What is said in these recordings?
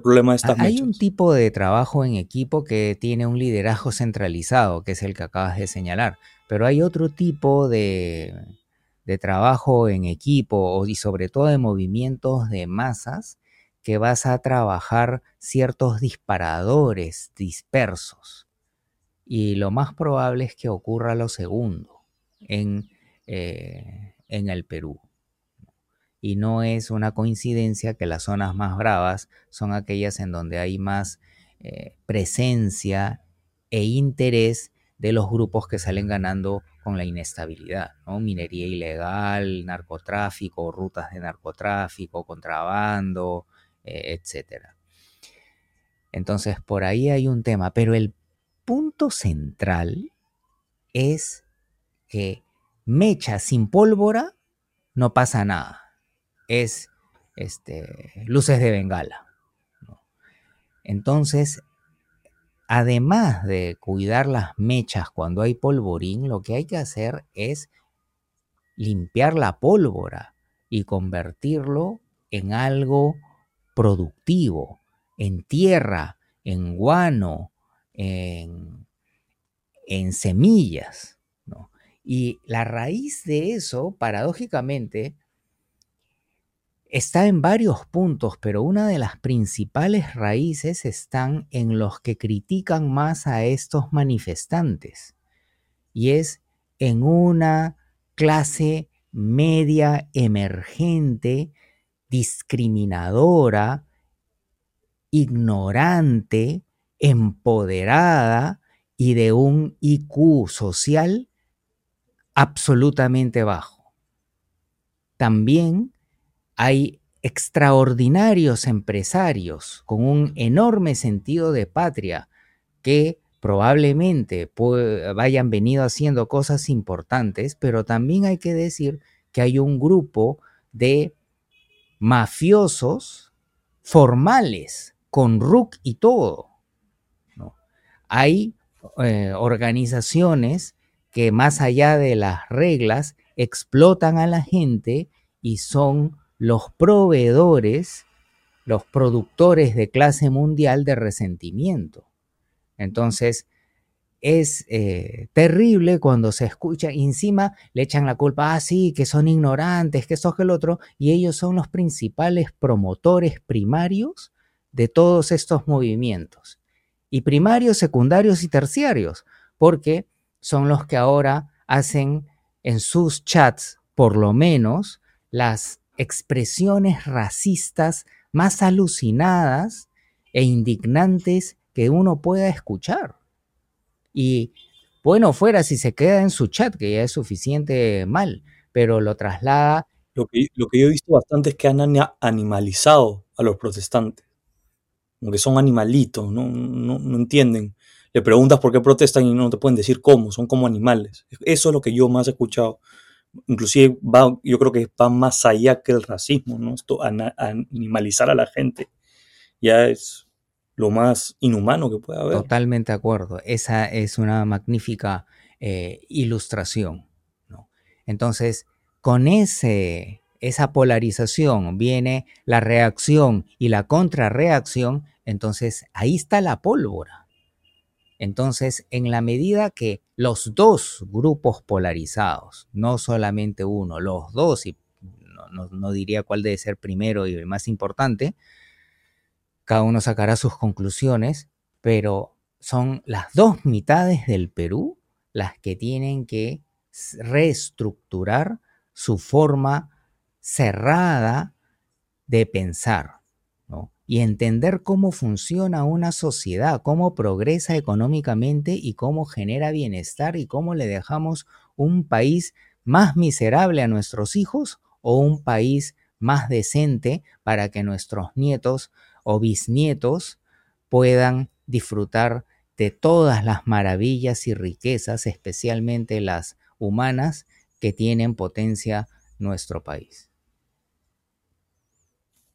problema de estas Hay un tipo de trabajo en equipo que tiene un liderazgo centralizado, que es el que acabas de señalar, pero hay otro tipo de, de trabajo en equipo y sobre todo de movimientos de masas que vas a trabajar ciertos disparadores dispersos. Y lo más probable es que ocurra lo segundo en, eh, en el Perú. Y no es una coincidencia que las zonas más bravas son aquellas en donde hay más eh, presencia e interés de los grupos que salen ganando con la inestabilidad, ¿no? Minería ilegal, narcotráfico, rutas de narcotráfico, contrabando, eh, etc. Entonces, por ahí hay un tema, pero el punto central es que mecha sin pólvora no pasa nada. Es este, luces de bengala. Entonces, además de cuidar las mechas cuando hay polvorín, lo que hay que hacer es limpiar la pólvora y convertirlo en algo productivo, en tierra, en guano, en, semillas. Y la raíz de eso, paradójicamente, está en varios puntos, pero una de las principales raíces están en los que critican más a estos manifestantes, y es en una clase media emergente, discriminadora, ignorante, empoderada y de un IQ social absolutamente bajo. También hay extraordinarios empresarios con un enorme sentido de patria que probablemente vayan venido haciendo cosas importantes, pero también hay que decir que hay un grupo de mafiosos formales con RUC y todo. Hay eh, organizaciones que más allá de las reglas explotan a la gente y son los proveedores, los productores de clase mundial de resentimiento. Entonces, es eh, terrible cuando se escucha y encima le echan la culpa, ah, sí, que son ignorantes, que esto, que el otro, y ellos son los principales promotores primarios de todos estos movimientos. Y primarios, secundarios y terciarios, porque son los que ahora hacen en sus chats, por lo menos, las expresiones racistas más alucinadas e indignantes que uno pueda escuchar. Y bueno, fuera si se queda en su chat, que ya es suficiente mal, pero lo traslada. Lo que, lo que yo he visto bastante es que han animalizado a los protestantes, como que son animalitos, no, no, no entienden. Le preguntas por qué protestan y no te pueden decir cómo, son como animales. Eso es lo que yo más he escuchado inclusive va, yo creo que va más allá que el racismo, ¿no? Esto, animalizar a la gente ya es lo más inhumano que puede haber. Totalmente de acuerdo. Esa es una magnífica eh, ilustración, ¿no? Entonces, con ese, esa polarización viene la reacción y la contrarreacción, entonces ahí está la pólvora. Entonces, en la medida que los dos grupos polarizados, no solamente uno, los dos, y no, diría cuál debe ser primero y el más importante, cada uno sacará sus conclusiones, pero son las dos mitades del Perú las que tienen que reestructurar su forma cerrada de pensar y entender cómo funciona una sociedad, cómo progresa económicamente y cómo genera bienestar y cómo le dejamos un país más miserable a nuestros hijos o un país más decente para que nuestros nietos o bisnietos puedan disfrutar de todas las maravillas y riquezas, especialmente las humanas, que tienen potencia nuestro país.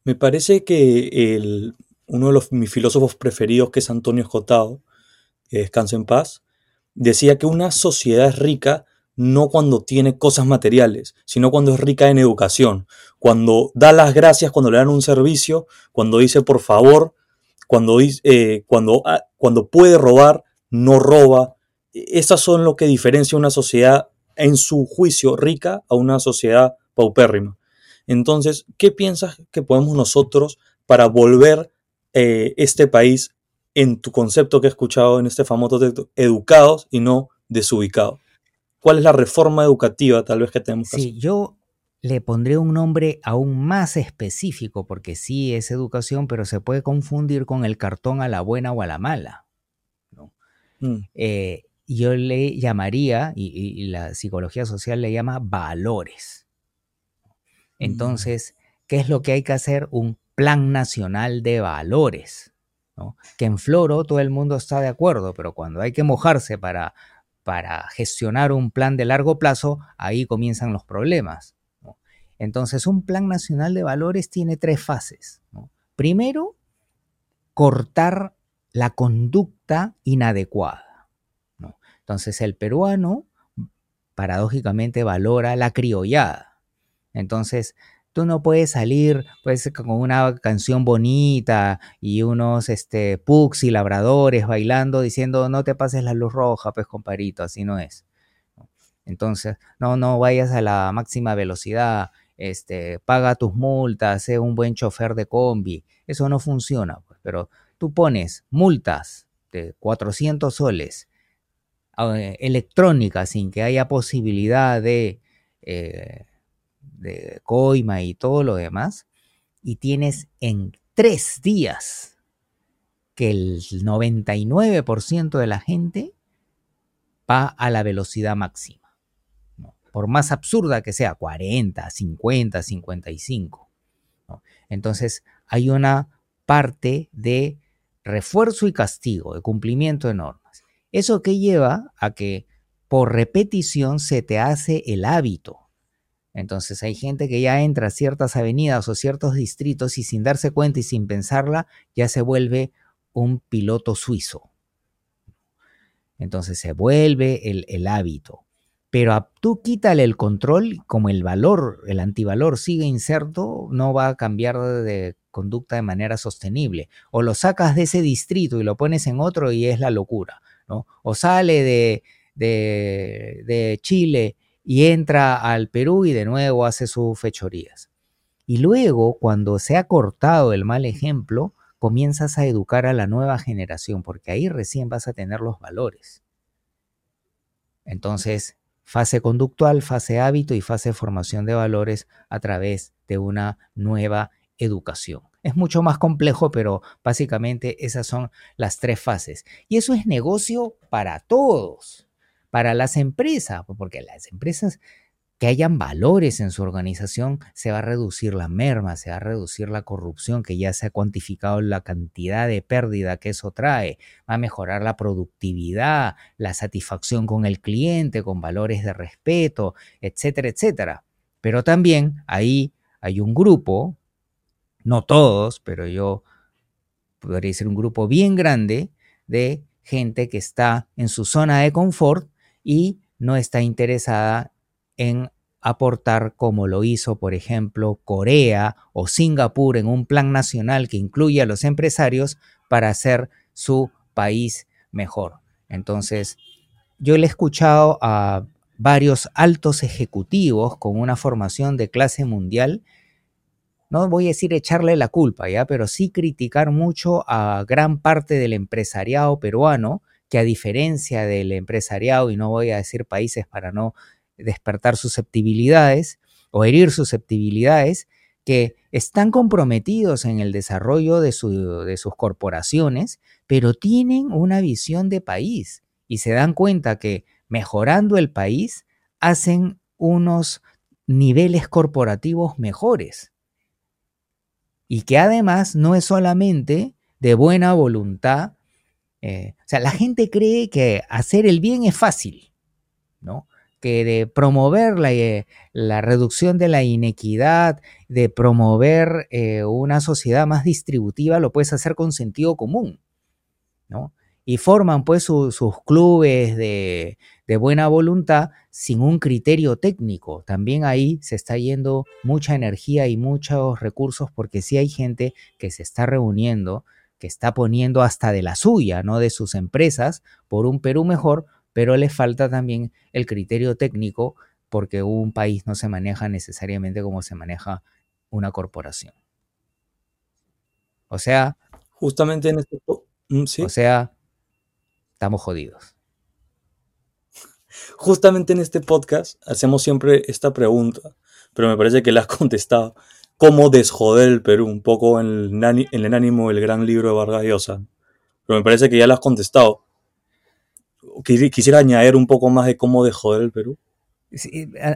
Me parece que el, uno de los, mis filósofos preferidos, que es Antonio Escotado, que descansa en paz, decía que una sociedad es rica no cuando tiene cosas materiales, sino cuando es rica en educación, cuando da las gracias cuando le dan un servicio, cuando dice por favor, cuando, eh, cuando, ah, cuando puede robar, no roba. Estas son lo que diferencia una sociedad en su juicio rica a una sociedad paupérrima. Entonces, ¿qué piensas que podemos nosotros para volver eh, este país en tu concepto que he escuchado en este famoso texto, educados y no desubicados? ¿Cuál es la reforma educativa tal vez que tenemos que sí, yo le pondré un nombre aún más específico, porque sí es educación, pero se puede confundir con el cartón a la buena o a la mala. Mm. Eh, yo le llamaría, y, la psicología social le llama valores. Entonces, ¿qué es lo que hay que hacer? Un plan nacional de valores. Que en Floro todo el mundo está de acuerdo, pero cuando hay que mojarse para, para gestionar un plan de largo plazo, ahí comienzan los problemas. Entonces, un plan nacional de valores tiene tres fases. Primero, cortar la conducta inadecuada. Entonces, el peruano, paradójicamente, valora la criollada. Entonces, tú no puedes salir pues, con una canción bonita y unos este, pugs y labradores bailando diciendo no te pases la luz roja, pues comparito, así no es. Entonces, no, no vayas a la máxima velocidad este, paga tus multas, sé un buen chofer de combi. Eso no funciona, pues, pero tú pones multas de 400 soles eh, electrónicas sin que haya posibilidad de, eh, de coima y todo lo demás, y tienes en tres días que el 99% de la gente va a la velocidad máxima por más absurda que sea, 40, 50, 55. Entonces hay una parte de refuerzo y castigo, de cumplimiento de normas. Eso que lleva a que por repetición se te hace el hábito. Entonces hay gente que ya entra a ciertas avenidas o ciertos distritos y sin darse cuenta y sin pensarla ya se vuelve un piloto suizo. Entonces se vuelve el, hábito. Pero tú quítale el control, como el valor, el antivalor sigue inserto, no va a cambiar de conducta de manera sostenible. O lo sacas de ese distrito y lo pones en otro y es la locura. O sale de, de, de Chile y entra al Perú y de nuevo hace sus fechorías. Y luego, cuando se ha cortado el mal ejemplo, comienzas a educar a la nueva generación, porque ahí recién vas a tener los valores. Entonces, fase conductual, fase hábito y fase formación de valores a través de una nueva educación. Es mucho más complejo, pero básicamente esas son las tres fases. Y eso es negocio para todos, para las empresas, porque las empresas que hayan valores en su organización, se va a reducir la merma, se va a reducir la corrupción, que ya se ha cuantificado la cantidad de pérdida que eso trae, va a mejorar la productividad, la satisfacción con el cliente, con valores de respeto, etcétera, etcétera. Pero también ahí hay un grupo, no todos, pero yo podría ser un grupo bien grande de gente que está en su zona de confort y no está interesada en aportar como lo hizo, por ejemplo, Corea o Singapur en un plan nacional que incluye a los empresarios para hacer su país mejor. Entonces, yo le he escuchado a varios altos ejecutivos con una formación de clase mundial, no voy a decir echarle la culpa, ¿ya? Pero sí criticar mucho a gran parte del empresariado peruano, que a diferencia del empresariado, y no voy a decir países para no despertar susceptibilidades o herir susceptibilidades que están comprometidos en el desarrollo de, de, sus corporaciones, pero tienen una visión de país y se dan cuenta que mejorando el país hacen unos niveles corporativos mejores. Y que además no es solamente de buena voluntad. Eh, o sea, la gente cree que hacer el bien es fácil, ¿no? que de promover la, eh, la, reducción de la inequidad, de promover eh, una sociedad más distributiva, lo puedes hacer con sentido común, ¿no? Y forman pues sus clubes de, de buena voluntad sin un criterio técnico. También ahí se está yendo mucha energía y muchos recursos porque sí hay gente que se está reuniendo que está poniendo hasta de la suya, no de sus empresas, por un Perú mejor, pero le falta también el criterio técnico porque un país no se maneja necesariamente como se maneja una corporación. O sea, justamente en este mm, o sea, estamos jodidos. Justamente en este podcast hacemos siempre esta pregunta, pero me parece que la has contestado. ¿Cómo desjoder el Perú? Un poco en el, en el ánimo del gran libro de Vargas Llosa. Pero me parece que ya la has contestado. Quisiera añadir un poco más de cómo desjoder el Perú.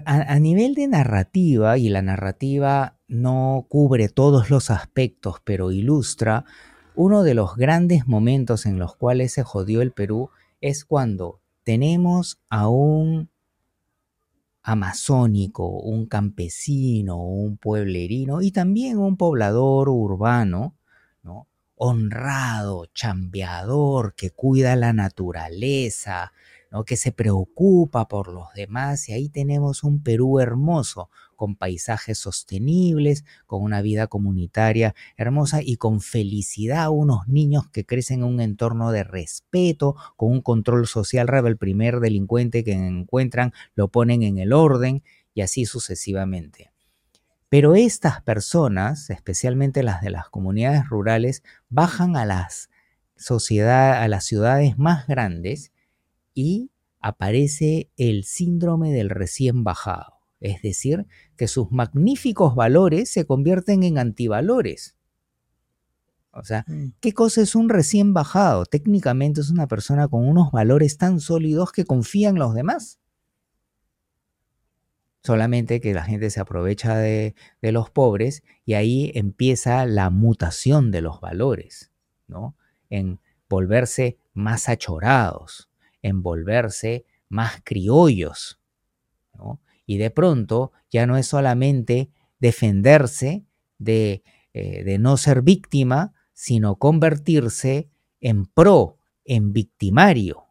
a, nivel de narrativa, y la narrativa no cubre todos los aspectos, pero ilustra, uno de los grandes momentos en los cuales se jodió el Perú es cuando tenemos a un amazónico, un campesino, un pueblerino y también un poblador urbano, ¿no? honrado, chambeador, que cuida la naturaleza, que se preocupa por los demás y ahí tenemos un Perú hermoso, con paisajes sostenibles, con una vida comunitaria hermosa y con felicidad, unos niños que crecen en un entorno de respeto, con un control social el primer delincuente que encuentran lo ponen en el orden y así sucesivamente. Pero estas personas, especialmente las de las comunidades rurales, bajan a las sociedades, a las ciudades más grandes y aparece el síndrome del recién bajado, es decir, que sus magníficos valores se convierten en antivalores. O sea, mm. ¿qué cosa es un recién bajado? Técnicamente es una persona con unos valores tan sólidos que confía en los demás. Solamente que la gente se aprovecha de, de los pobres y ahí empieza la mutación de los valores, ¿no? En volverse más achorados, envolverse más criollos. Y de pronto ya no es solamente defenderse de, eh, de no ser víctima, sino convertirse en pro, en victimario.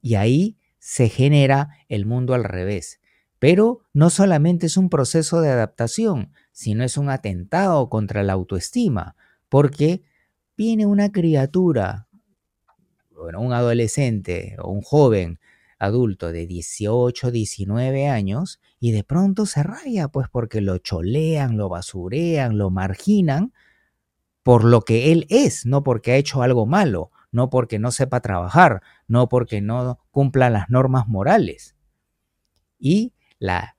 Y ahí se genera el mundo al revés. Pero no solamente es un proceso de adaptación, sino es un atentado contra la autoestima, porque viene una criatura bueno, un adolescente o un joven adulto de 18, 19 años y de pronto se raya, pues porque lo cholean, lo basurean, lo marginan por lo que él es, no porque ha hecho algo malo, no porque no sepa trabajar, no porque no cumpla las normas morales. Y la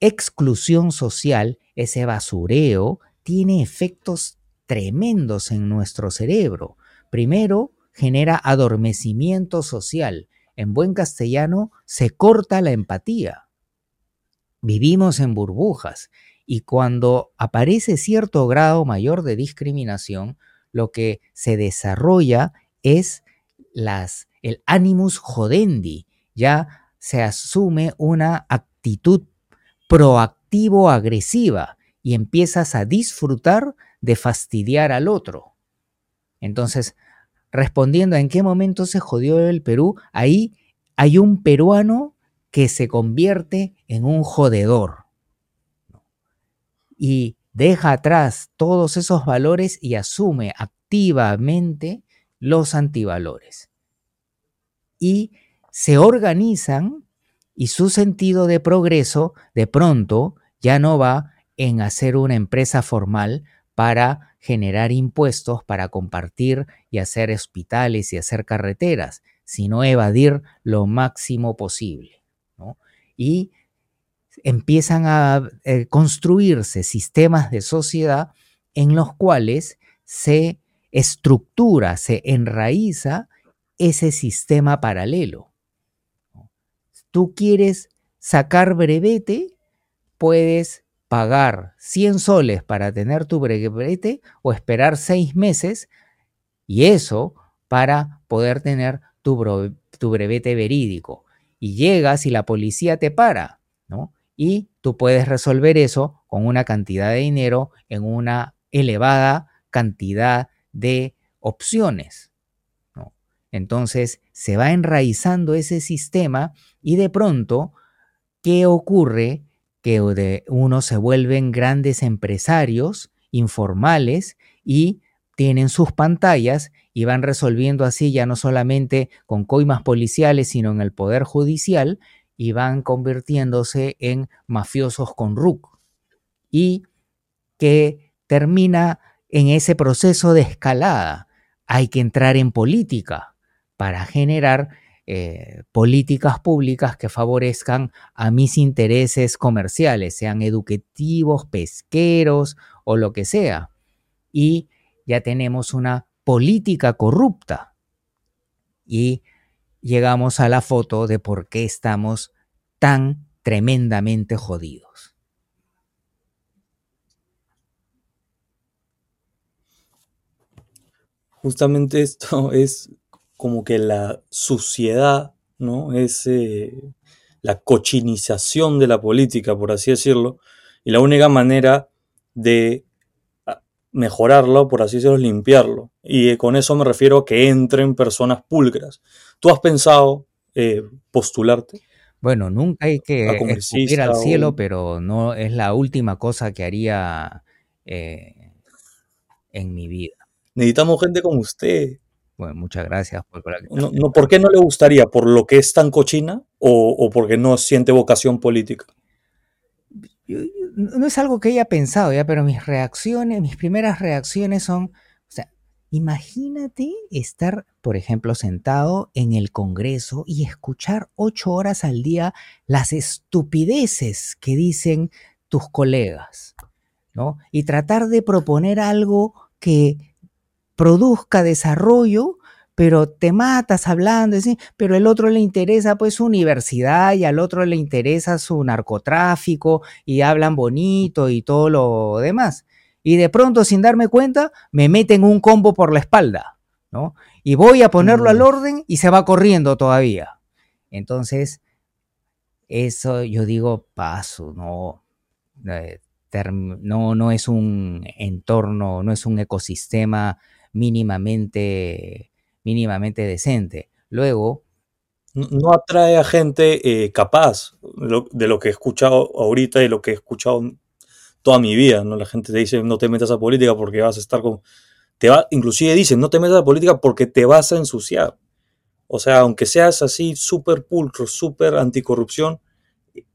exclusión social, ese basureo, tiene efectos tremendos en nuestro cerebro. Primero, genera adormecimiento social. En buen castellano, se corta la empatía. Vivimos en burbujas y cuando aparece cierto grado mayor de discriminación, lo que se desarrolla es las, el animus jodendi. Ya se asume una actitud proactivo-agresiva y empiezas a disfrutar de fastidiar al otro. Entonces, respondiendo a en qué momento se jodió el Perú, ahí hay un peruano que se convierte en un jodedor y deja atrás todos esos valores y asume activamente los antivalores. Y se organizan y su sentido de progreso de pronto ya no va en hacer una empresa formal para generar impuestos para compartir y hacer hospitales y hacer carreteras, sino evadir lo máximo posible. Y empiezan a eh, construirse sistemas de sociedad en los cuales se estructura, se enraiza ese sistema paralelo. Tú quieres sacar brevete, puedes pagar 100 soles para tener tu brevete o esperar seis meses y eso para poder tener tu, tu brevete verídico. Y llegas y la policía te para, ¿no? Y tú puedes resolver eso con una cantidad de dinero en una elevada cantidad de opciones. ¿no? Entonces se va enraizando ese sistema y de pronto, ¿qué ocurre? Que uno se vuelven grandes empresarios informales y tienen sus pantallas y van resolviendo así ya no solamente con coimas policiales, sino en el poder judicial y van convirtiéndose en mafiosos con RUC. Y que termina en ese proceso de escalada. Hay que entrar en política para generar eh, políticas públicas que favorezcan a mis intereses comerciales, sean educativos, pesqueros o lo que sea. Y ya tenemos una política corrupta. Y llegamos a la foto de por qué estamos tan tremendamente jodidos. Justamente esto es como que la suciedad, ¿no? Es eh, la cochinización de la política, por así decirlo, y la única manera de ah, mejorarlo, por así decirlo, es limpiarlo. Y con eso me refiero a que entren personas pulcras. ¿Tú has pensado eh, postularte? Bueno, nunca hay que ir al cielo, pero no es la última cosa que haría eh, en mi vida. Necesitamos gente como usted. Bueno, muchas gracias por la no, no, ¿Por qué no le gustaría? ¿Por lo que es tan cochina o, o porque no siente vocación política? no es algo que haya pensado ya, pero mis reacciones, mis primeras reacciones son, o sea, imagínate estar, por ejemplo, sentado en el Congreso y escuchar ocho horas al día las estupideces que dicen tus colegas, ¿no? Y tratar de proponer algo que produzca desarrollo, pero te matas hablando, pero el otro le interesa pues su universidad y al otro le interesa su narcotráfico y hablan bonito y todo lo demás. Y de pronto, sin darme cuenta, me meten un combo por la espalda, ¿no? Y voy a ponerlo al mm. orden y se va corriendo todavía. Entonces, eso yo digo, paso, no, eh, no, no es un entorno, no es un ecosistema mínimamente, mínimamente decente. Luego... No, atrae a gente eh, capaz de lo, que he escuchado ahorita y lo que he escuchado toda mi vida, ¿no? La gente te dice, no te metas a política porque vas a estar con... Te va, inclusive dicen, no te metas a política porque te vas a ensuciar. O sea, aunque seas así súper pulcro, súper anticorrupción,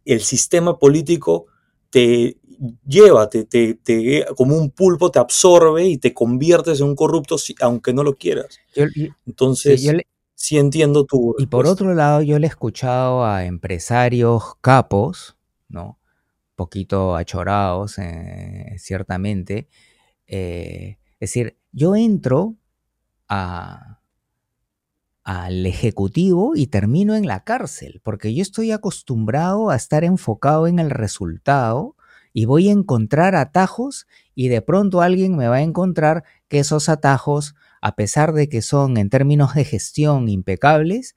el sistema político te lleva, te, como un pulpo te absorbe y te conviertes en un corrupto aunque no lo quieras. Entonces, sí, entiendo tu... Y por otro lado, yo le he escuchado a empresarios capos, ¿no? poquito achorados, eh, ciertamente. Eh, es decir, yo entro a, al ejecutivo y termino en la cárcel, porque yo estoy acostumbrado a estar enfocado en el resultado y voy a encontrar atajos y de pronto alguien me va a encontrar que esos atajos, a pesar de que son en términos de gestión impecables,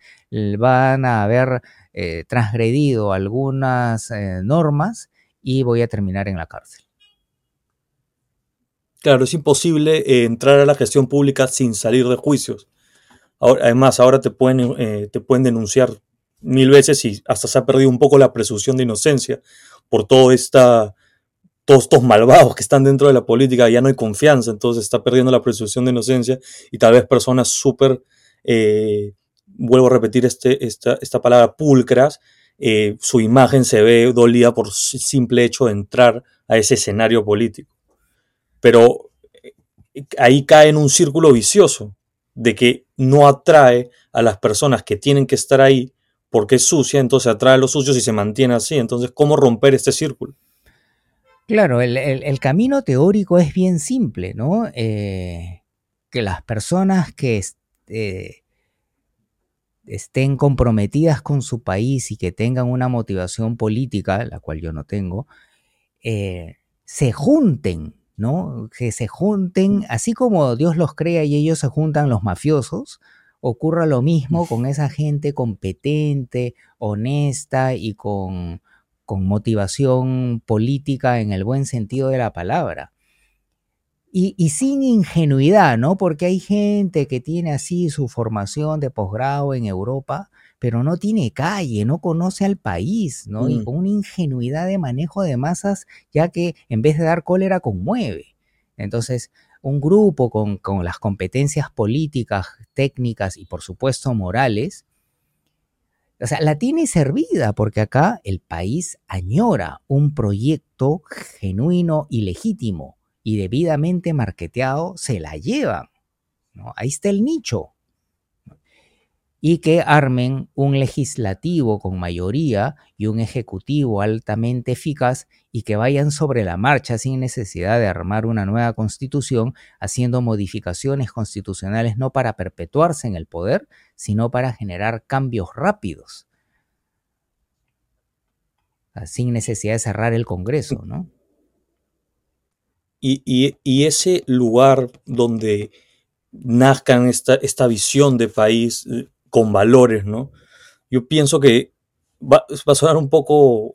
van a haber eh, transgredido algunas eh, normas y voy a terminar en la cárcel. Claro, es imposible eh, entrar a la gestión pública sin salir de juicios. además, ahora te pueden, te pueden denunciar mil veces y hasta se ha perdido un poco la presunción de inocencia por toda esta todos estos malvados que están dentro de la política, ya no hay confianza, entonces está perdiendo la presunción de inocencia y tal vez personas súper, eh, vuelvo a repetir este, esta, esta palabra, pulcras, eh, su imagen se ve dolida por simple hecho de entrar a ese escenario político. Pero eh, ahí cae en un círculo vicioso de que no atrae a las personas que tienen que estar ahí porque es sucia, entonces atrae a los sucios y se mantiene así. Entonces, ¿cómo romper este círculo? Claro, el, camino teórico es bien simple, ¿no? Eh, que las personas que eh, estén comprometidas con su país y que tengan una motivación política, la cual yo no tengo, eh, se junten, ¿no? Que se junten, así como Dios los crea y ellos se juntan los mafiosos, ocurra lo mismo con esa gente competente, honesta y con con motivación política en el buen sentido de la palabra. Y, sin ingenuidad, ¿no? Porque hay gente que tiene así su formación de posgrado en Europa, pero no tiene calle, no conoce al país, ¿no? Y mm. con una ingenuidad de manejo de masas, ya que en vez de dar cólera, conmueve. Entonces, un grupo con, las competencias políticas, técnicas y por supuesto morales, o sea, la tiene servida porque acá el país añora un proyecto genuino y legítimo y debidamente marketeado, se la llevan. Ahí está el nicho y que armen un legislativo con mayoría y un ejecutivo altamente eficaz y que vayan sobre la marcha sin necesidad de armar una nueva constitución, haciendo modificaciones constitucionales no para perpetuarse en el poder, sino para generar cambios rápidos, sin necesidad de cerrar el Congreso, ¿no? Y, ese lugar donde nazcan esta, esta visión de país con valores, ¿no? Yo pienso que va, a sonar un poco,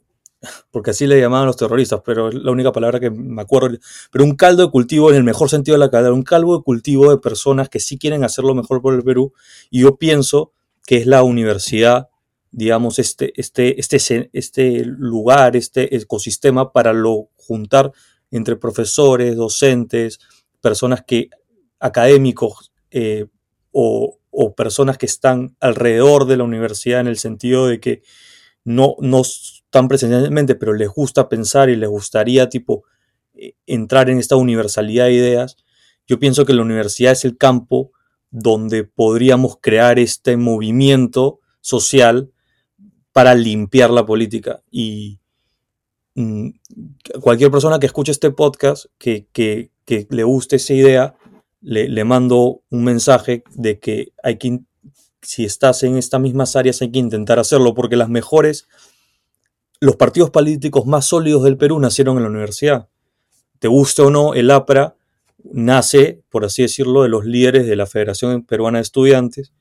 porque así le llamaban los terroristas, pero es la única palabra que me acuerdo, pero un caldo de cultivo en el mejor sentido de la palabra, un caldo de cultivo de personas que sí quieren hacer lo mejor por el Perú, y yo pienso que es la universidad, digamos, este, este, este, este lugar, este ecosistema para lo juntar entre profesores, docentes, personas que académicos eh, o, o personas que están alrededor de la universidad en el sentido de que no, no están presencialmente, pero les gusta pensar y les gustaría tipo eh, entrar en esta universalidad de ideas, yo pienso que la universidad es el campo donde podríamos crear este movimiento social para limpiar la política. Y mm, cualquier persona que escuche este podcast, que, que, que le guste esa idea, le, mando un mensaje de que hay que, si estás en estas mismas áreas, hay que intentar hacerlo, porque las mejores, los partidos políticos más sólidos del Perú nacieron en la universidad. Te guste o no, el APRA nace, por así decirlo, de los líderes de la Federación Peruana de Estudiantes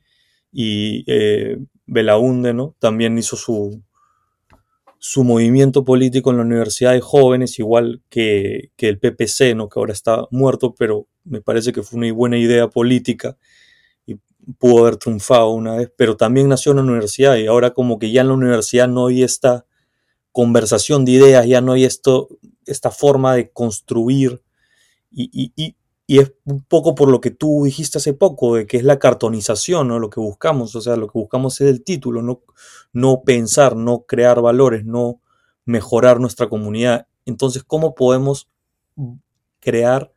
y eh, Belaunde, ¿no? También hizo su, su movimiento político en la Universidad de Jóvenes, igual que, el PPC, ¿no? que ahora está muerto, pero me parece que fue una buena idea política y pudo haber triunfado una vez, pero también nació en la universidad y ahora como que ya en la universidad no hay esta conversación de ideas, ya no hay esto, esta forma de construir y, y es un poco por lo que tú dijiste hace poco, de que es la cartonización, ¿no? Lo que buscamos, o sea, lo que buscamos es el título, no, no pensar, no crear valores, no mejorar nuestra comunidad. Entonces, ¿cómo podemos crear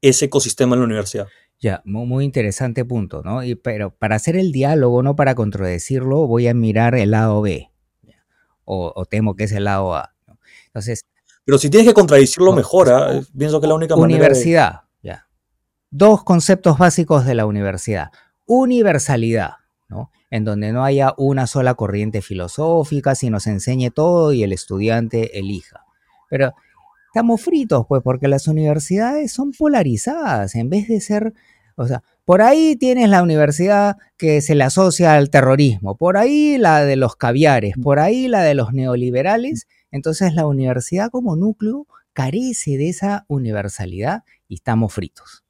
ese ecosistema en la universidad? Ya, muy, interesante punto, ¿no? Y, pero para hacer el diálogo, no para contradecirlo, voy a mirar el lado B, o, temo que es el lado A. Entonces... Pero si tienes que contradecirlo, mejora. Pienso que la única manera... Universidad dos conceptos básicos de la universidad. Universalidad, ¿no? en donde no haya una sola corriente filosófica, sino se enseñe todo y el estudiante elija. Pero estamos fritos, pues, porque las universidades son polarizadas, en vez de ser, o sea, por ahí tienes la universidad que se le asocia al terrorismo, por ahí la de los caviares, por ahí la de los neoliberales, entonces la universidad como núcleo carece de esa universalidad y estamos fritos.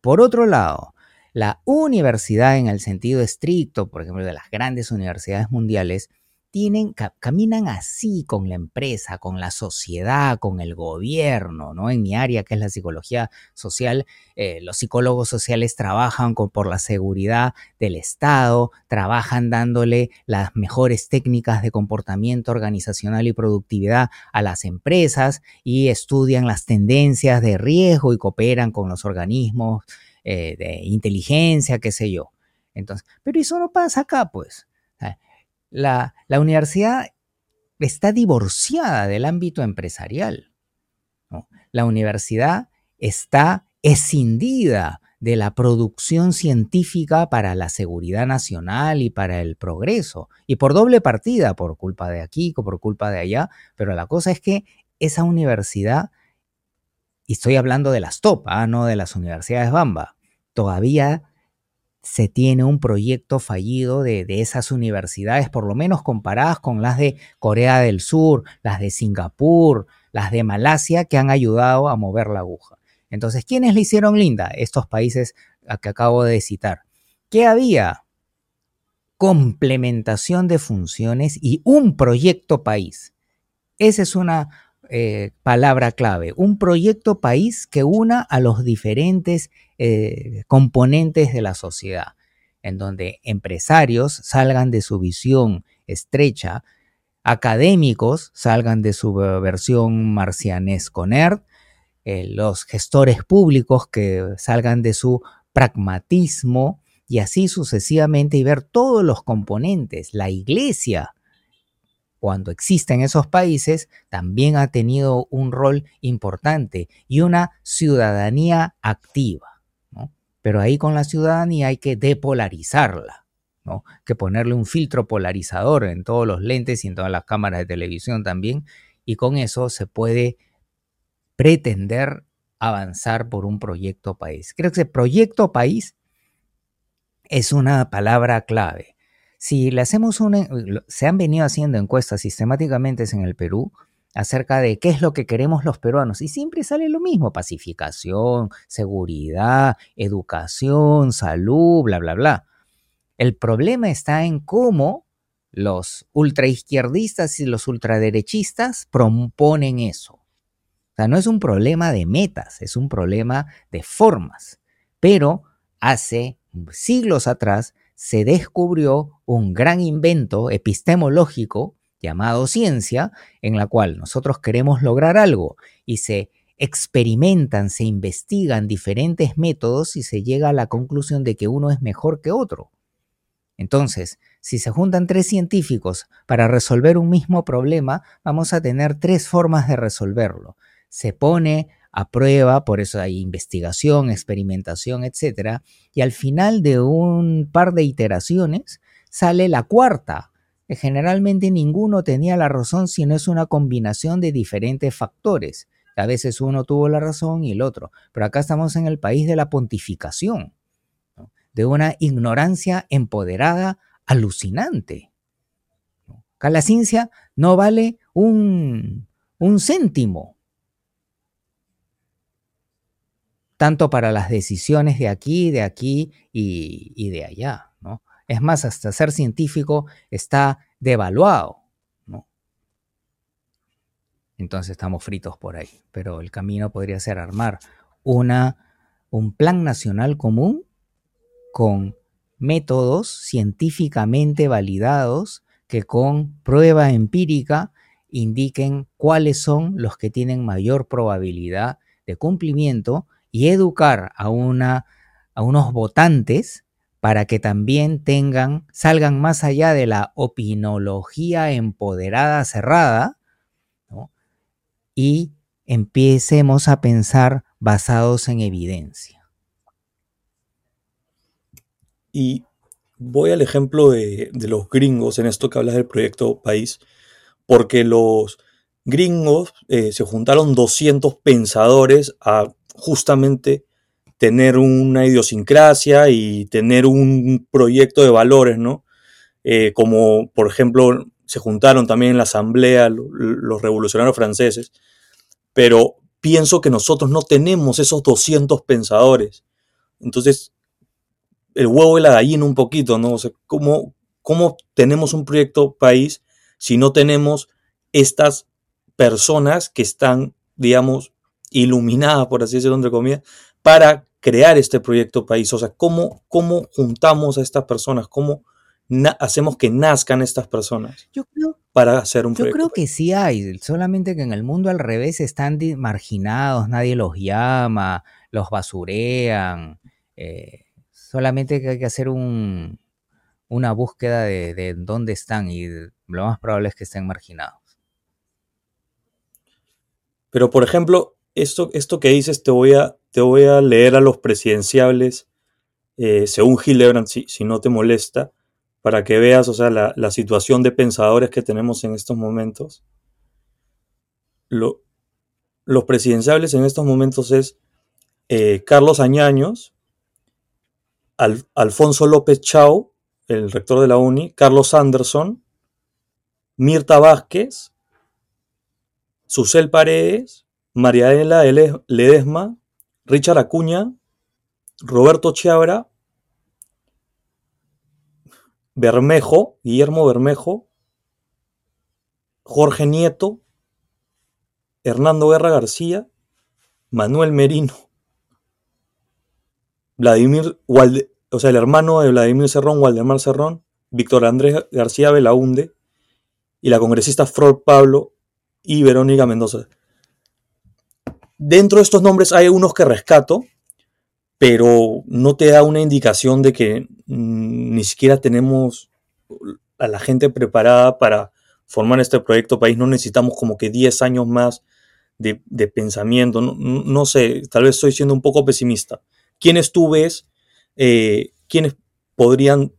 Por otro lado, la universidad en el sentido estricto, por ejemplo, de las grandes universidades mundiales, tienen, caminan así con la empresa, con la sociedad, con el gobierno, ¿no? En mi área, que es la psicología social, eh, los psicólogos sociales trabajan por la seguridad del Estado, trabajan dándole las mejores técnicas de comportamiento organizacional y productividad a las empresas y estudian las tendencias de riesgo y cooperan con los organismos eh, de inteligencia, qué sé yo. Entonces, pero eso no pasa acá, pues. La, la universidad está divorciada del ámbito empresarial. La universidad está escindida de la producción científica para la seguridad nacional y para el progreso. Y por doble partida, por culpa de aquí, por culpa de allá. Pero la cosa es que esa universidad, y estoy hablando de las top, ¿ah? no de las universidades Bamba, todavía se tiene un proyecto fallido de, esas universidades, por lo menos comparadas con las de Corea del Sur, las de Singapur, las de Malasia, que han ayudado a mover la aguja. Entonces, ¿quiénes le hicieron linda? Estos países que acabo de citar. ¿Qué había? Complementación de funciones y un proyecto país. Esa es una eh, palabra clave, un proyecto país que una a los diferentes eh, componentes de la sociedad, en donde empresarios salgan de su visión estrecha, académicos salgan de su versión marcianesco nerd, eh, los gestores públicos que salgan de su pragmatismo y así sucesivamente y ver todos los componentes, la iglesia, cuando existe en esos países, también ha tenido un rol importante y una ciudadanía activa. Pero ahí con la ciudadanía hay que depolarizarla, que ponerle un filtro polarizador en todos los lentes y en todas las cámaras de televisión también, y con eso se puede pretender avanzar por un proyecto país. Creo que ese proyecto país es una palabra clave si le hacemos una, se han venido haciendo encuestas sistemáticamente en el Perú acerca de qué es lo que queremos los peruanos y siempre sale lo mismo, pacificación, seguridad, educación, salud, bla, bla, bla. El problema está en cómo los ultraizquierdistas y los ultraderechistas proponen eso. O sea, no es un problema de metas, es un problema de formas. Pero hace siglos atrás se descubrió un gran invento epistemológico llamado ciencia, en la cual nosotros queremos lograr algo y se experimentan, se investigan diferentes métodos y se llega a la conclusión de que uno es mejor que otro. Entonces, si se juntan tres científicos para resolver un mismo problema, vamos a tener tres formas de resolverlo. Se pone a prueba, por eso hay investigación, experimentación, etc. Y al final de un par de iteraciones sale la cuarta, generalmente ninguno tenía la razón si no es una combinación de diferentes factores. A veces uno tuvo la razón y el otro, pero acá estamos en el país de la pontificación, de una ignorancia empoderada alucinante. Acá la ciencia no vale un, un céntimo tanto para las decisiones de aquí, de aquí y, de allá, ¿no? Es más, hasta ser científico está devaluado, ¿no? Entonces estamos fritos por ahí, pero el camino podría ser armar una, un plan nacional común con métodos científicamente validados que con prueba empírica indiquen cuáles son los que tienen mayor probabilidad de cumplimiento y educar a, una, a unos votantes para que también tengan, salgan más allá de la opinología empoderada cerrada y empecemos a pensar basados en evidencia. Y voy al ejemplo de, los gringos en esto que hablas del proyecto País, porque los gringos eh, se juntaron 200 pensadores a justamente tener una idiosincrasia y tener un proyecto de valores, ¿no? Eh, como, por ejemplo, se juntaron también en la asamblea los revolucionarios franceses, pero pienso que nosotros no tenemos esos 200 pensadores. Entonces, el huevo y la gallina un poquito, ¿no? O sea, ¿cómo, cómo tenemos un proyecto país si no tenemos estas personas que están, digamos, iluminada, por así decirlo, entre comillas, para crear este proyecto país. O sea, ¿cómo, cómo juntamos a estas personas? ¿Cómo hacemos que nazcan estas personas yo creo, para hacer un proyecto? Yo creo que sí hay, solamente que en el mundo al revés están marginados, nadie los llama, los basurean. Eh, solamente que hay que hacer un, una búsqueda de, de dónde están y lo más probable es que estén marginados. Pero, por ejemplo, esto, esto que dices te voy a, te voy a leer a los presidenciables eh, según Hildebrand, si, si, no te molesta, para que veas o sea, la, situación de pensadores que tenemos en estos momentos. los presidenciables en estos momentos es eh, Carlos Añaños, Alfonso López Chau, el rector de la UNI, Carlos Anderson, Mirta Vázquez, Susel Paredes, Marianela Ledesma, Richard Acuña, Roberto Chiabra, Bermejo, Guillermo Bermejo, Jorge Nieto, Hernando Guerra García, Manuel Merino, Vladimir o sea, el hermano de Vladimir Cerrón, Waldemar Cerrón, Víctor Andrés García Belaunde y la congresista Flor Pablo y Verónica Mendoza. Dentro de estos nombres hay unos que rescato, pero no te da una indicación de que mm, ni siquiera tenemos a la gente preparada para formar este proyecto país. No necesitamos como que 10 años más de, pensamiento. No, sé, tal vez estoy siendo un poco pesimista. ¿Quiénes tú ves? Eh, ¿Quiénes podrían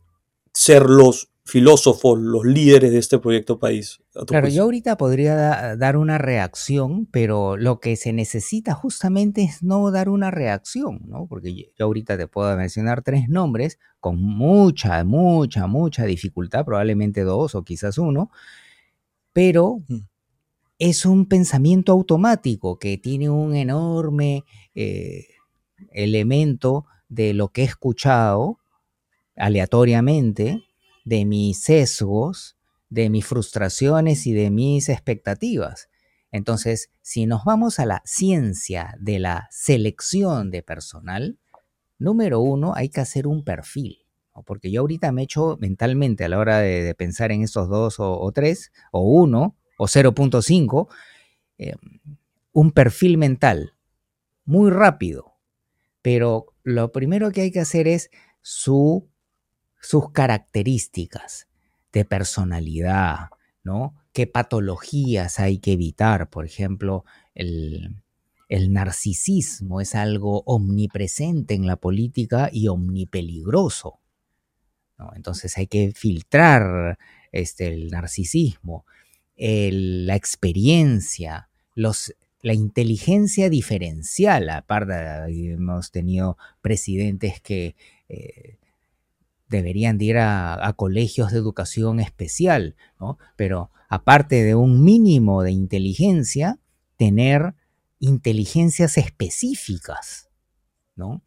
ser los filósofos, los líderes de este proyecto país? Claro, yo ahorita podría dar una reacción, pero lo que se necesita justamente es no dar una reacción, ¿no? Porque yo ahorita te puedo mencionar tres nombres con mucha, mucha, mucha dificultad, probablemente dos o quizás uno, pero mm. es un pensamiento automático que tiene un enorme eh, elemento de lo que he escuchado aleatoriamente de mis sesgos, de mis frustraciones y de mis expectativas. Entonces, si nos vamos a la ciencia de la selección de personal, número uno, hay que hacer un perfil. Porque yo ahorita me echo mentalmente a la hora de, pensar en estos dos o, tres, o uno, o 0.5, eh, un perfil mental muy rápido. Pero lo primero que hay que hacer es su sus características de personalidad, ¿no? ¿Qué patologías hay que evitar? Por ejemplo, el, narcisismo es algo omnipresente en la política y omnipeligroso. ¿no? Entonces hay que filtrar este, el narcisismo, la experiencia, los, la inteligencia diferencial. Aparte, hemos tenido presidentes que eh, deberían de ir a, colegios de educación especial. Pero aparte de un mínimo de inteligencia, tener inteligencias específicas, ¿no?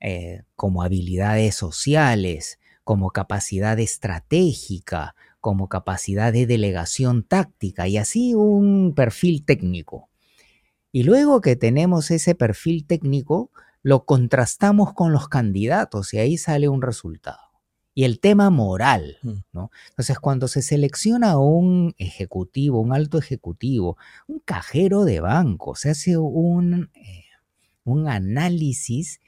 Eh, como habilidades sociales, como capacidad estratégica, como capacidad de delegación táctica y así un perfil técnico. Y luego que tenemos ese perfil técnico, lo contrastamos con los candidatos y ahí sale un resultado y el tema moral, mm. ¿no? Entonces, cuando se selecciona un ejecutivo, un alto ejecutivo, un cajero de banco, se hace un, eh, un análisis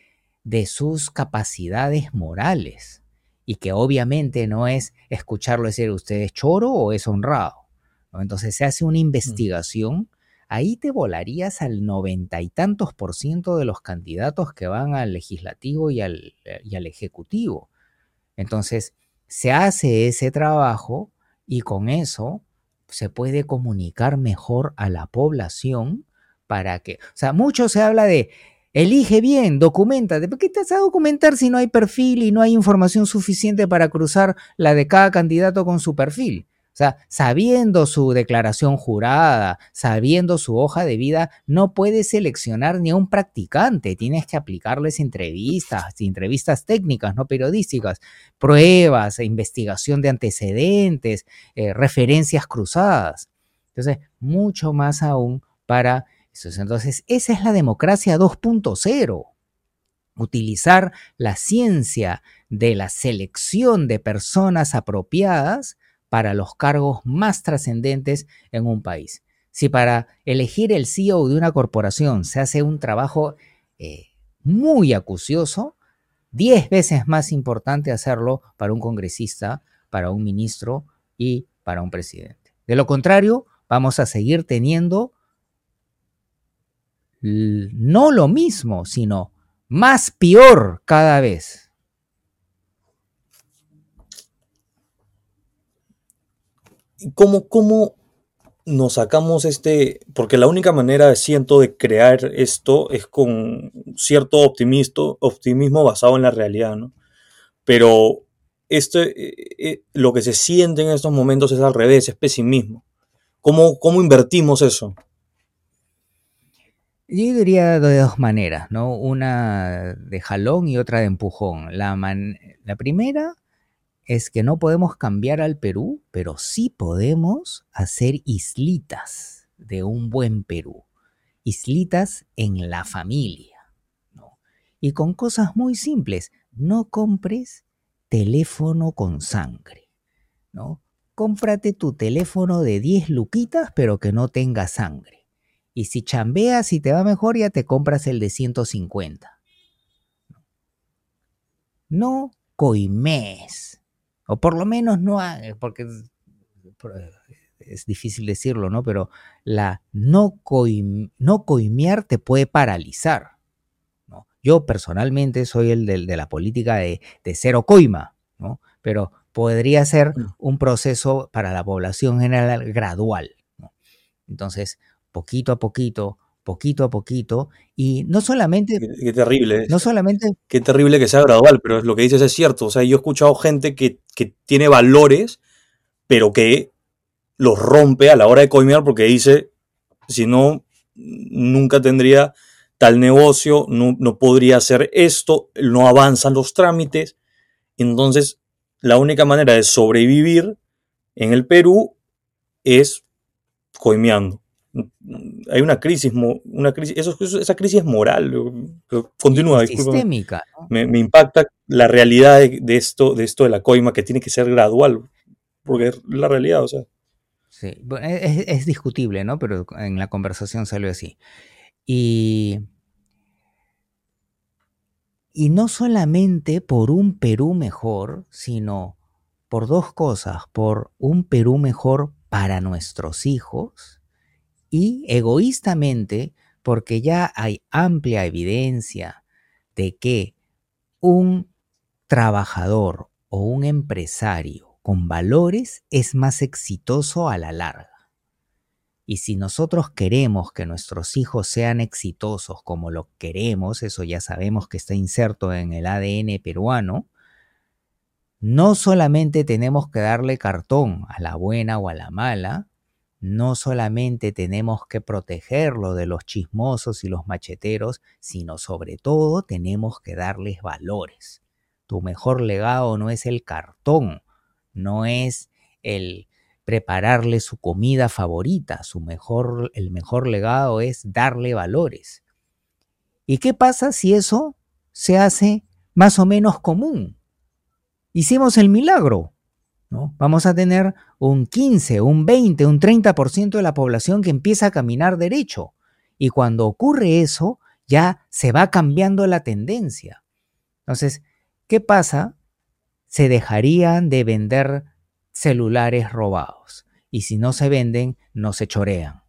de sus capacidades morales y que obviamente no es escucharlo decir usted es choro o es honrado. Entonces se hace una mm. investigación, ahí te volarías al noventa y tantos por ciento de los candidatos que van al legislativo y al, y al ejecutivo. Entonces, se hace ese trabajo y con eso se puede comunicar mejor a la población para que, o sea, mucho se habla de elige bien, documenta. ¿Por qué te vas a documentar si no hay perfil y no hay información suficiente para cruzar la de cada candidato con su perfil? Sea, sabiendo su declaración jurada, sabiendo su hoja de vida, no puedes seleccionar ni a un practicante. Tienes que aplicarles entrevistas, entrevistas técnicas, no periodísticas, pruebas, investigación de antecedentes, eh, referencias cruzadas. Entonces, mucho más aún para eso. Entonces, esa es la democracia 2.0 utilizar la ciencia de la selección de personas apropiadas para los cargos más trascendentes en un país. Si para elegir el CEO de una corporación se hace un trabajo eh, muy acucioso, 10 veces más importante hacerlo para un congresista, para un ministro y para un presidente. De lo contrario, vamos a seguir teniendo no lo mismo, sino más peor cada vez. ¿Cómo, ¿Cómo nos sacamos este? Porque la única manera, siento, de crear esto es con cierto optimismo basado en la realidad, ¿no? Pero este, eh, lo que se siente en estos momentos es al revés, es pesimismo. ¿Cómo, cómo invertimos eso? Yo diría de dos maneras, ¿no? Una de jalón y otra de empujón. La, la primera es que no podemos cambiar al Perú, pero sí podemos hacer islitas de un buen Perú. islitas en la familia. Y con cosas muy simples, no compres teléfono con sangre. ¿no? Cómprate tu teléfono de 10 luquitas, pero que no tenga sangre. Y si chambeas y te va mejor, ya te compras el de 150. No coimés. O por lo menos no, porque es difícil decirlo, ¿no? Pero la no, no coimear te puede paralizar. ¿no? Yo personalmente soy el de, la política de, cero coima, ¿no? Pero podría ser mm. un proceso para la población general gradual. Entonces, poquito a poquito, poquito a poquito, y no solamente... Qué, terrible. No solamente... Qué terrible que sea gradual, pero lo que dices es cierto. O sea, yo he escuchado gente que, que tiene valores, pero que los rompe a la hora de coimear porque dice, si no, nunca tendría tal negocio, no, podría hacer esto, no avanzan los trámites. Entonces, la única manera de sobrevivir en el Perú es coimeando. Hay una crisis, una crisis eso, esa crisis moral. Continúa, Sistémica. Me, impacta la realidad de, esto, de esto de la coima, que tiene que ser gradual, porque es la realidad, o sea. Sí, e, es, discutible, ¿no? Pero en la conversación salió así. Y, y no solamente por un Perú mejor, sino por dos cosas, por un Perú mejor para nuestros hijos y egoístamente porque ya hay amplia evidencia de que un trabajador o un empresario con valores es más exitoso a la larga. Y si nosotros queremos que nuestros hijos sean exitosos como lo queremos, eso ya sabemos que está inserto en el ADN peruano, no solamente tenemos que darle cartón a la buena o a la mala, no solamente tenemos que protegerlo de los chismosos y los macheteros, sino sobre todo tenemos que darles valores. Tu mejor legado no es el cartón, no es el prepararle su comida favorita, su mejor, el mejor legado es darle valores. ¿Y qué pasa si eso se hace más o menos común? Hicimos el milagro, ¿no? Vamos a tener un 15, un 20, un 30% de la población que empieza a caminar derecho. Y cuando ocurre eso, ya se va cambiando la tendencia. Entonces, ¿qué pasa se dejarían de vender celulares robados. Y si no se venden, no se chorean.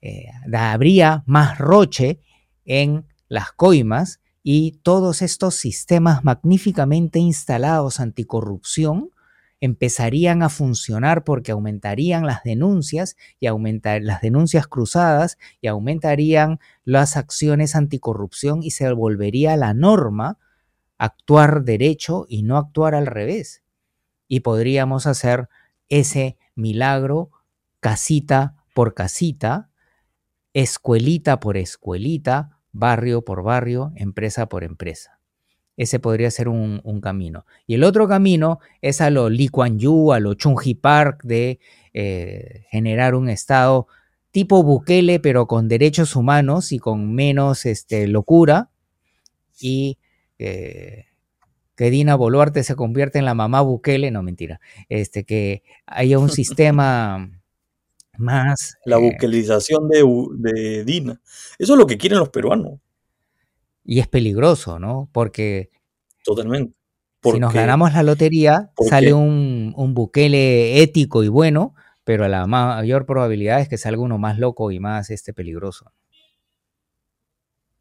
Eh, habría más roche en las coimas y todos estos sistemas magníficamente instalados anticorrupción empezarían a funcionar porque aumentarían las denuncias y aumentar las denuncias cruzadas y aumentarían las acciones anticorrupción y se volvería la norma actuar derecho y no actuar al revés. Y podríamos hacer ese milagro casita por casita, escuelita por escuelita, barrio por barrio, empresa por empresa. Ese podría ser un, camino. Y el otro camino es a lo Lee Kuan Yew, a lo Chung Hee Park, de eh, generar un Estado tipo Bukele, pero con derechos humanos y con menos este, locura, y que, Dina Boluarte se convierte en la mamá Bukele, no mentira, este, que haya un sistema más... La eh, buquelización de, Dina. Eso es lo que quieren los peruanos. Y es peligroso, ¿no? Porque... Totalmente. si nos ganamos la lotería, sale un, un Bukele ético y bueno, pero la mayor probabilidad es que salga uno más loco y más este, peligroso.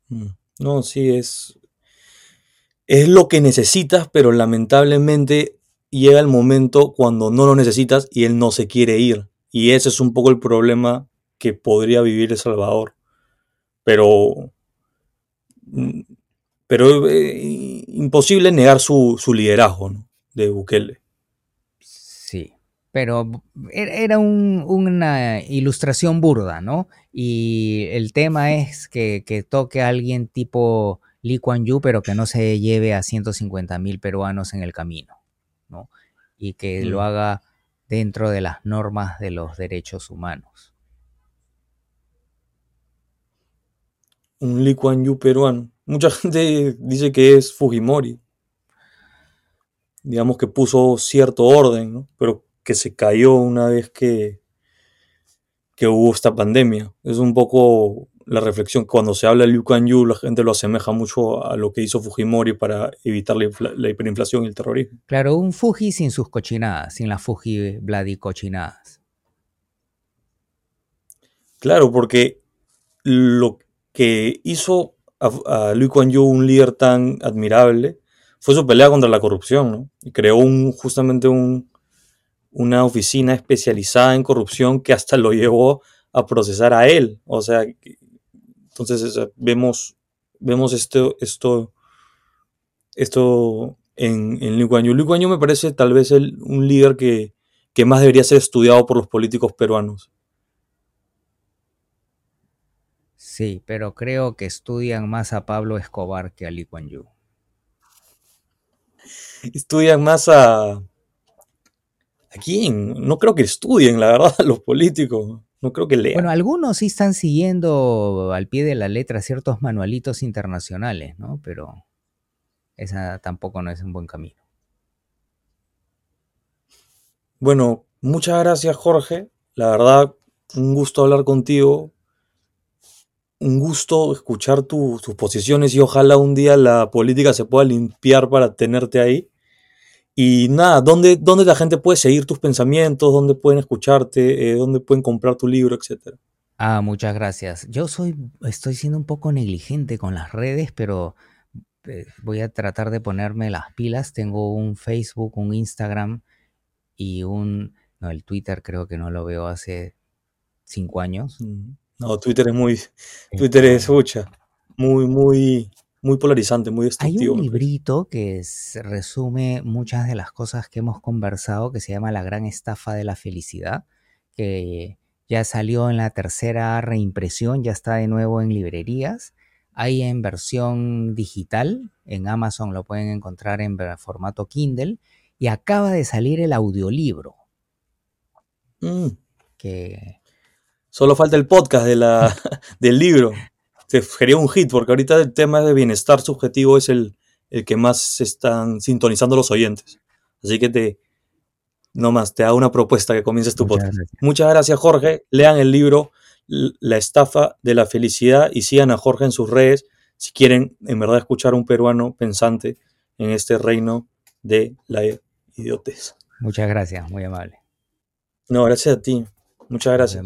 Mm. No, sí, es, es lo que necesitas, pero lamentablemente llega el momento cuando no lo necesitas y él no se quiere ir. Y ese es un poco el problema que podría vivir El Salvador. Pero, pero eh, imposible negar su, liderazgo de Bukele. Sí, pero er, era una ilustración burda, ¿no? Y el tema es que, que toque a alguien tipo Lee Kuan Yew, pero que no se lleve a 150 mil peruanos en el camino, ¿no? Y que lo mm. haga dentro de las normas de los derechos humanos. Un Lee Kuan Yew peruano. Mucha gente dice que es Fujimori. Digamos que puso cierto orden, ¿no? pero que se cayó una vez que, que hubo esta pandemia. Es un poco la reflexión. Cuando se habla de Liu Kuan Yew, la gente lo asemeja mucho a lo que hizo Fujimori para evitar la, hiperinflación y el terrorismo. Claro, un Fuji sin sus cochinadas, sin las Fuji Bloody cochinadas. Claro, porque lo que hizo a, a Yew un líder tan admirable fue su pelea contra la corrupción, ¿no? Y creó justamente un, una oficina especializada en corrupción que hasta lo llevó a procesar a él. O sea, entonces vemos, vemos esto, esto, esto en, en Liu Kuan Yew. Me parece tal vez un líder que, que más debería ser estudiado por los políticos peruanos. Sí, pero creo que estudian más a Pablo Escobar que a Lee Kuan Yew. Estudian más a... ¿A quién? No creo que estudien, la verdad, los políticos. No creo que lean. Bueno, algunos sí están siguiendo al pie de la letra ciertos manualitos internacionales, ¿no? Pero esa tampoco no es un buen camino. Bueno, muchas gracias Jorge. La verdad, un gusto hablar contigo un gusto escuchar tus posiciones y ojalá un día la política se pueda limpiar para tenerte ahí. Y nada, ¿dónde, dónde la gente puede seguir tus pensamientos? ¿Dónde pueden escucharte? Eh, ¿Dónde pueden comprar tu libro, etcétera? Ah, muchas gracias. Yo soy, estoy siendo un poco negligente con las redes, pero eh, voy a tratar de ponerme las pilas. Tengo un Facebook, un Instagram y un, no, el Twitter creo que no lo veo hace cinco años. No, Twitter es muy. Twitter es, escucha, muy, muy, muy polarizante, muy destructivo. Hay un librito que resume muchas de las cosas que hemos conversado, que se llama La gran estafa de la felicidad, que ya salió en la tercera reimpresión, ya está de nuevo en librerías. Hay en versión digital, en Amazon lo pueden encontrar en formato Kindle, y acaba de salir el audiolibro. Mm. Que Solo falta el podcast de la, del libro. Sería un hit, porque ahorita el tema de bienestar subjetivo es el, el que más se están sintonizando los oyentes. Así que te, no más, te hago una propuesta que comiences tu podcast. Muchas gracias, Jorge. Lean el libro La estafa de la felicidad y sigan a Jorge en sus redes si quieren en verdad escuchar a un peruano pensante en este reino de la idiotez. Muchas gracias, muy amable. No, gracias a ti. Muchas gracias.